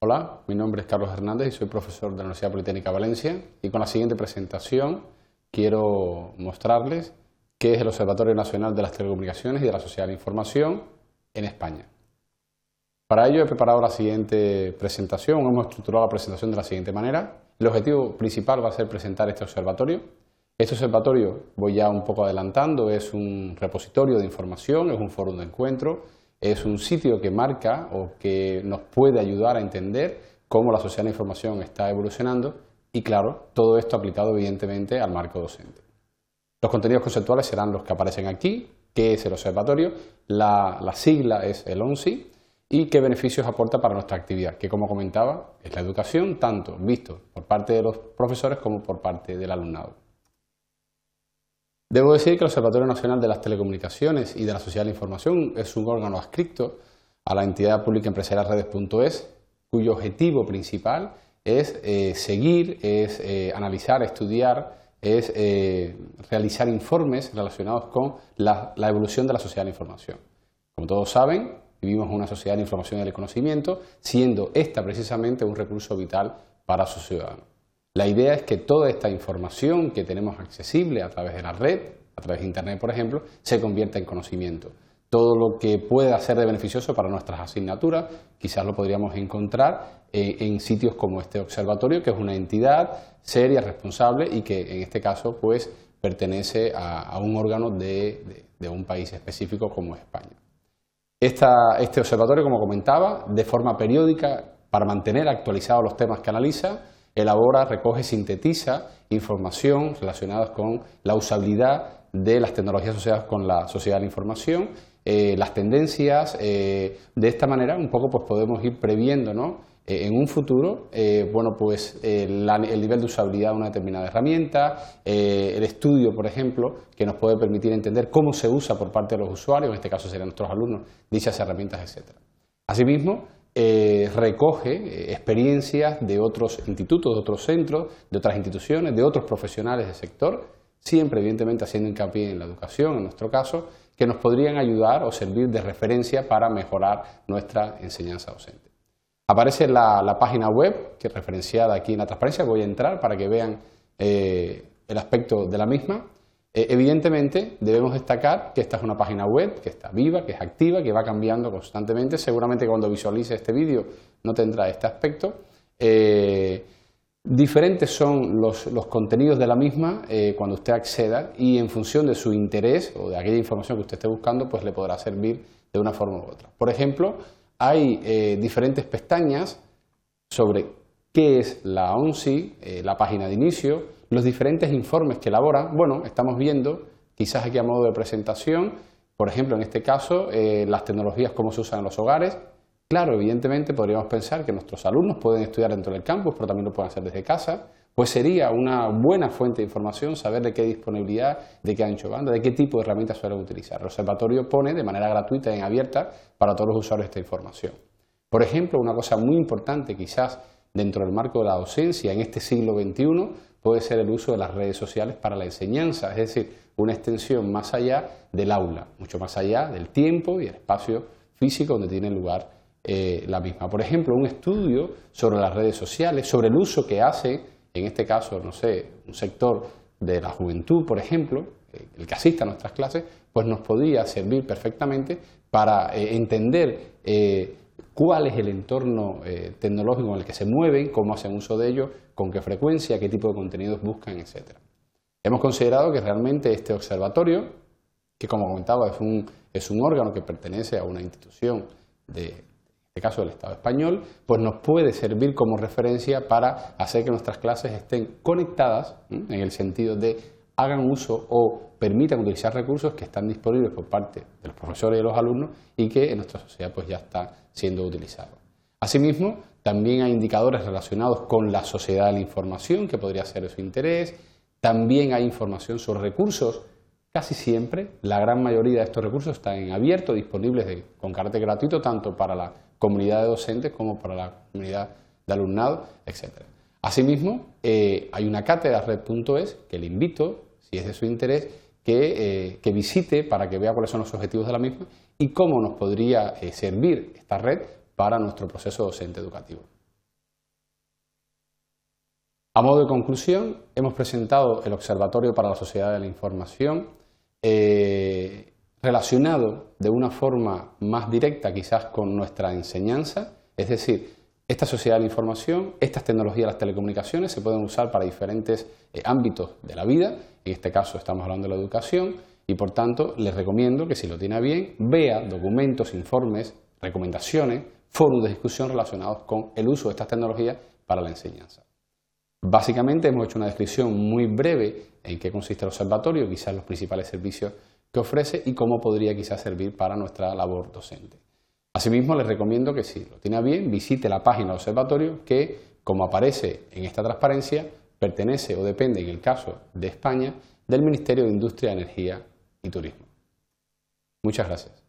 Hola, mi nombre es Carlos Hernández y soy profesor de la Universidad Politécnica Valencia y con la siguiente presentación quiero mostrarles qué es el Observatorio Nacional de las Telecomunicaciones y de la Sociedad de la Información en España. Para ello he preparado la siguiente presentación, hemos estructurado la presentación de la siguiente manera. El objetivo principal va a ser presentar este observatorio. Este observatorio, voy ya un poco adelantando, es un repositorio de información, es un foro de encuentro, es un sitio que marca o que nos puede ayudar a entender cómo la sociedad de la información está evolucionando y, claro, todo esto aplicado evidentemente al marco docente. Los contenidos conceptuales serán los que aparecen aquí, qué es el observatorio, la, sigla es el ONSI y qué beneficios aporta para nuestra actividad, que como comentaba es la educación, tanto visto por parte de los profesores como por parte del alumnado. Debo decir que el Observatorio Nacional de las Telecomunicaciones y de la Sociedad de la Información es un órgano adscrito a la entidad pública empresarial redes.es, cuyo objetivo principal es eh, seguir, es eh, analizar, estudiar, es eh, realizar informes relacionados con la, evolución de la sociedad de la información. Como todos saben, vivimos en una sociedad de información y del conocimiento, siendo esta precisamente un recurso vital para sus ciudadanos. La idea es que toda esta información que tenemos accesible a través de la red, a través de Internet, por ejemplo, se convierta en conocimiento. Todo lo que pueda ser de beneficioso para nuestras asignaturas, quizás lo podríamos encontrar eh, en sitios como este observatorio, que es una entidad seria, responsable y que en este caso pues pertenece a, un órgano de, un país específico como España. este observatorio, como comentaba, de forma periódica, para mantener actualizados los temas que analiza, elabora, recoge, sintetiza información relacionada con la usabilidad de las tecnologías asociadas con la sociedad de la información, eh, las tendencias. Eh, de esta manera, un poco, pues podemos ir previendo, ¿no? Eh, en un futuro, bueno, pues el nivel de usabilidad de una determinada herramienta, el estudio, por ejemplo, que nos puede permitir entender cómo se usa por parte de los usuarios, en este caso serían nuestros alumnos, dichas herramientas, etcétera. Asimismo, eh, recoge eh, experiencias de otros institutos, de otros centros, de otras instituciones, de otros profesionales del sector, siempre evidentemente haciendo hincapié en la educación, en nuestro caso, que nos podrían ayudar o servir de referencia para mejorar nuestra enseñanza docente. Aparece la, página web, que es referenciada aquí en la transparencia, voy a entrar para que vean eh, el aspecto de la misma. Eh, evidentemente, debemos destacar que esta es una página web que está viva, que es activa, que va cambiando constantemente. Seguramente cuando visualice este vídeo no tendrá este aspecto. Eh, diferentes son los, contenidos de la misma eh, cuando usted acceda y en función de su interés o de aquella información que usted esté buscando, pues le podrá servir de una forma u otra. Por ejemplo, hay diferentes pestañas sobre qué es la ONSI, la página de inicio, los diferentes informes que elabora, bueno, estamos viendo, quizás aquí a modo de presentación, por ejemplo, en este caso, eh, las tecnologías, cómo se usan en los hogares. Claro, evidentemente podríamos pensar que nuestros alumnos pueden estudiar dentro del campus, pero también lo pueden hacer desde casa. Pues sería una buena fuente de información saber de qué disponibilidad, de qué ancho banda, de qué tipo de herramientas suelen utilizar. El observatorio pone de manera gratuita y abierta para todos los usuarios esta información. Por ejemplo, una cosa muy importante quizás dentro del marco de la docencia en este siglo XXI puede ser el uso de las redes sociales para la enseñanza, es decir, una extensión más allá del aula, mucho más allá del tiempo y el espacio físico donde tiene lugar eh, la misma. Por ejemplo, un estudio sobre las redes sociales, sobre el uso que hace, en este caso, no sé, un sector de la juventud, por ejemplo, eh, el que asista a nuestras clases, pues nos podría servir perfectamente para eh, entender cuál es el entorno eh, tecnológico en el que se mueven, cómo hacen uso de ello, con qué frecuencia, qué tipo de contenidos buscan, etc. Hemos considerado que realmente este observatorio, que como comentaba es un, órgano que pertenece a una institución de, en este caso del Estado español, pues nos puede servir como referencia para hacer que nuestras clases estén conectadas, en el sentido de hagan uso o permitan utilizar recursos que están disponibles por parte de los profesores y de los alumnos y que en nuestra sociedad pues ya está siendo utilizado. Asimismo, también hay indicadores relacionados con la sociedad de la información, que podría ser de su interés. También hay información sobre recursos. Casi siempre, la gran mayoría de estos recursos están en abierto, disponibles con carácter gratuito, tanto para la comunidad de docentes como para la comunidad de alumnado, etc. Asimismo, eh, hay una cátedra red.es que le invito si es de su interés, eh, que, visite para que vea cuáles son los objetivos de la misma y cómo nos podría eh, servir esta red para nuestro proceso docente educativo. A modo de conclusión, hemos presentado el Observatorio para la Sociedad de la Información eh, relacionado de una forma más directa quizás con nuestra enseñanza, es decir, esta sociedad de la información, estas tecnologías de las telecomunicaciones se pueden usar para diferentes eh, ámbitos de la vida, en este caso estamos hablando de la educación, y por tanto les recomiendo que si lo tiene bien, vea documentos, informes, recomendaciones, foros de discusión relacionados con el uso de estas tecnologías para la enseñanza. Básicamente hemos hecho una descripción muy breve en qué consiste el observatorio, quizás los principales servicios que ofrece y cómo podría quizás servir para nuestra labor docente. Asimismo, les recomiendo que si lo tiene bien, visite la página del observatorio que, como aparece en esta transparencia, pertenece o depende, en el caso de España, del Ministerio de Industria, Energía y Turismo. Muchas gracias.